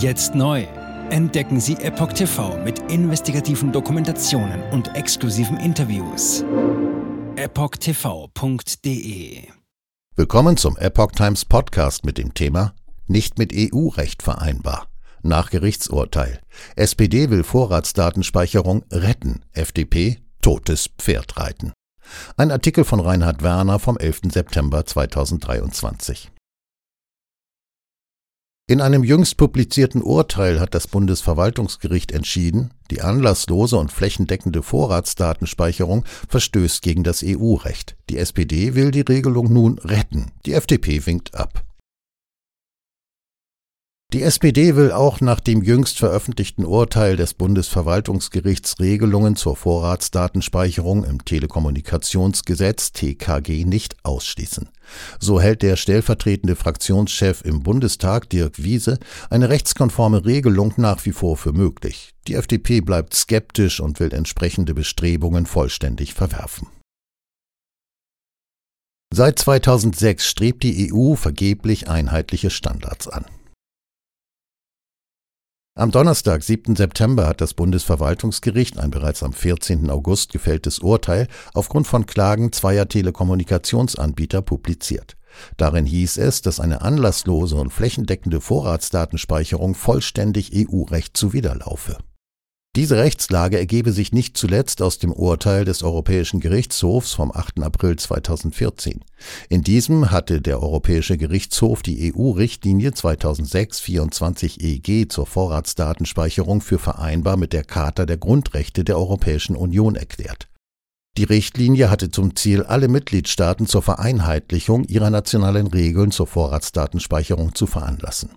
Jetzt neu. Entdecken Sie Epoch TV mit investigativen Dokumentationen und exklusiven Interviews. EpochTV.de Willkommen zum Epoch Times Podcast mit dem Thema Nicht mit EU-Recht vereinbar. Nach Gerichtsurteil. SPD will Vorratsdatenspeicherung retten. FDP totes Pferd reiten. Ein Artikel von Reinhard Werner vom 11. September 2023. In einem jüngst publizierten Urteil hat das Bundesverwaltungsgericht entschieden, die anlasslose und flächendeckende Vorratsdatenspeicherung verstößt gegen das EU-Recht. Die SPD will die Regelung nun retten. Die FDP winkt ab. Die SPD will auch nach dem jüngst veröffentlichten Urteil des Bundesverwaltungsgerichts Regelungen zur Vorratsdatenspeicherung im Telekommunikationsgesetz TKG nicht ausschließen. So hält der stellvertretende Fraktionschef im Bundestag Dirk Wiese eine rechtskonforme Regelung nach wie vor für möglich. Die FDP bleibt skeptisch und will entsprechende Bestrebungen vollständig verwerfen. Seit 2006 strebt die EU vergeblich einheitliche Standards an. Am Donnerstag, 7. September, hat das Bundesverwaltungsgericht ein bereits am 14. August gefälltes Urteil aufgrund von Klagen zweier Telekommunikationsanbieter publiziert. Darin hieß es, dass eine anlasslose und flächendeckende Vorratsdatenspeicherung vollständig EU-Recht zuwiderlaufe. Diese Rechtslage ergebe sich nicht zuletzt aus dem Urteil des Europäischen Gerichtshofs vom 8. April 2014. In diesem hatte der Europäische Gerichtshof die EU-Richtlinie 2006-24-EG zur Vorratsdatenspeicherung für vereinbar mit der Charta der Grundrechte der Europäischen Union erklärt. Die Richtlinie hatte zum Ziel, alle Mitgliedstaaten zur Vereinheitlichung ihrer nationalen Regeln zur Vorratsdatenspeicherung zu veranlassen.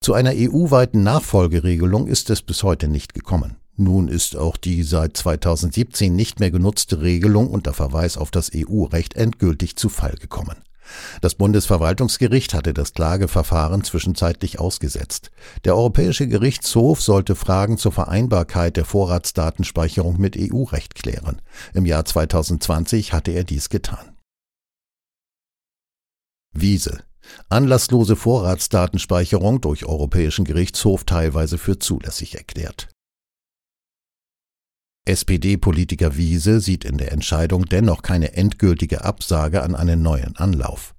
Zu einer EU-weiten Nachfolgeregelung ist es bis heute nicht gekommen. Nun ist auch die seit 2017 nicht mehr genutzte Regelung unter Verweis auf das EU-Recht endgültig zu Fall gekommen. Das Bundesverwaltungsgericht hatte das Klageverfahren zwischenzeitlich ausgesetzt. Der Europäische Gerichtshof sollte Fragen zur Vereinbarkeit der Vorratsdatenspeicherung mit EU-Recht klären. Im Jahr 2020 hatte er dies getan. Wiese. Anlasslose Vorratsdatenspeicherung durch Europäischen Gerichtshof teilweise für zulässig erklärt. SPD-Politiker Wiese sieht in der Entscheidung dennoch keine endgültige Absage an einen neuen Anlauf.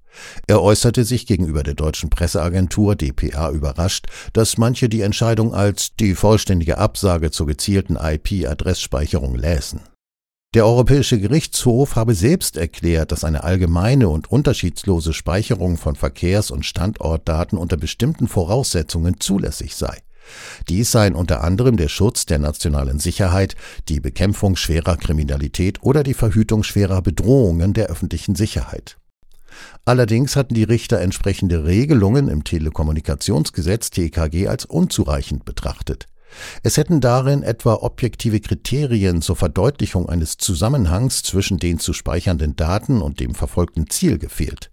Er äußerte sich gegenüber der deutschen Presseagentur dpa überrascht, dass manche die Entscheidung als die vollständige Absage zur gezielten IP-Adressspeicherung läsen. Der Europäische Gerichtshof habe selbst erklärt, dass eine allgemeine und unterschiedslose Speicherung von Verkehrs- und Standortdaten unter bestimmten Voraussetzungen zulässig sei. Dies seien unter anderem der Schutz der nationalen Sicherheit, die Bekämpfung schwerer Kriminalität oder die Verhütung schwerer Bedrohungen der öffentlichen Sicherheit. Allerdings hatten die Richter entsprechende Regelungen im Telekommunikationsgesetz TKG als unzureichend betrachtet. Es hätten darin etwa objektive Kriterien zur Verdeutlichung eines Zusammenhangs zwischen den zu speichernden Daten und dem verfolgten Ziel gefehlt.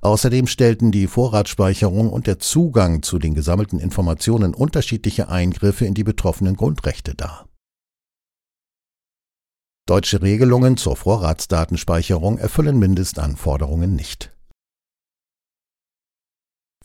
Außerdem stellten die Vorratsspeicherung und der Zugang zu den gesammelten Informationen unterschiedliche Eingriffe in die betroffenen Grundrechte dar. Deutsche Regelungen zur Vorratsdatenspeicherung erfüllen Mindestanforderungen nicht.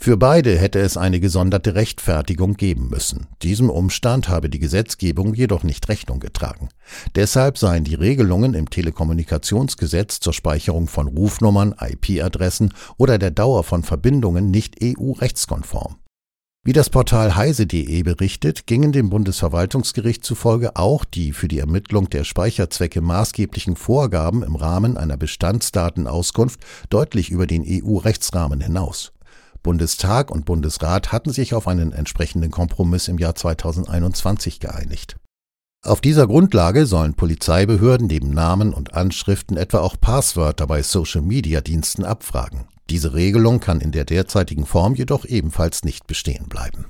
Für beide hätte es eine gesonderte Rechtfertigung geben müssen. Diesem Umstand habe die Gesetzgebung jedoch nicht Rechnung getragen. Deshalb seien die Regelungen im Telekommunikationsgesetz zur Speicherung von Rufnummern, IP-Adressen oder der Dauer von Verbindungen nicht EU-rechtskonform. Wie das Portal heise.de berichtet, gingen dem Bundesverwaltungsgericht zufolge auch die für die Ermittlung der Speicherzwecke maßgeblichen Vorgaben im Rahmen einer Bestandsdatenauskunft deutlich über den EU-Rechtsrahmen hinaus. Bundestag und Bundesrat hatten sich auf einen entsprechenden Kompromiss im Jahr 2021 geeinigt. Auf dieser Grundlage sollen Polizeibehörden neben Namen und Anschriften etwa auch Passwörter bei Social-Media-Diensten abfragen. Diese Regelung kann in der derzeitigen Form jedoch ebenfalls nicht bestehen bleiben.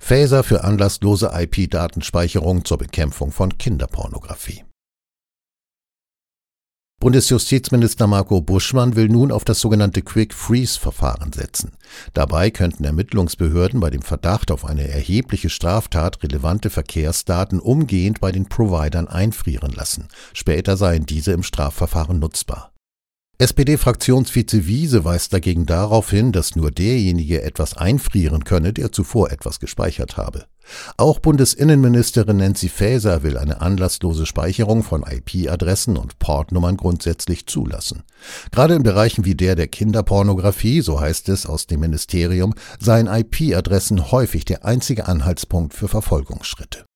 Phaser für anlasslose IP-Datenspeicherung zur Bekämpfung von Kinderpornografie. Bundesjustizminister Marco Buschmann will nun auf das sogenannte Quick-Freeze-Verfahren setzen. Dabei könnten Ermittlungsbehörden bei dem Verdacht auf eine erhebliche Straftat relevante Verkehrsdaten umgehend bei den Providern einfrieren lassen. Später seien diese im Strafverfahren nutzbar. SPD-Fraktionsvize Wiese weist dagegen darauf hin, dass nur derjenige etwas einfrieren könne, der zuvor etwas gespeichert habe. Auch Bundesinnenministerin Nancy Faeser will eine anlasslose Speicherung von IP-Adressen und Portnummern grundsätzlich zulassen. Gerade in Bereichen wie der der Kinderpornografie, so heißt es aus dem Ministerium, seien IP-Adressen häufig der einzige Anhaltspunkt für Verfolgungsschritte.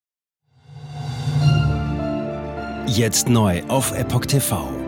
Jetzt neu auf Epoch TV.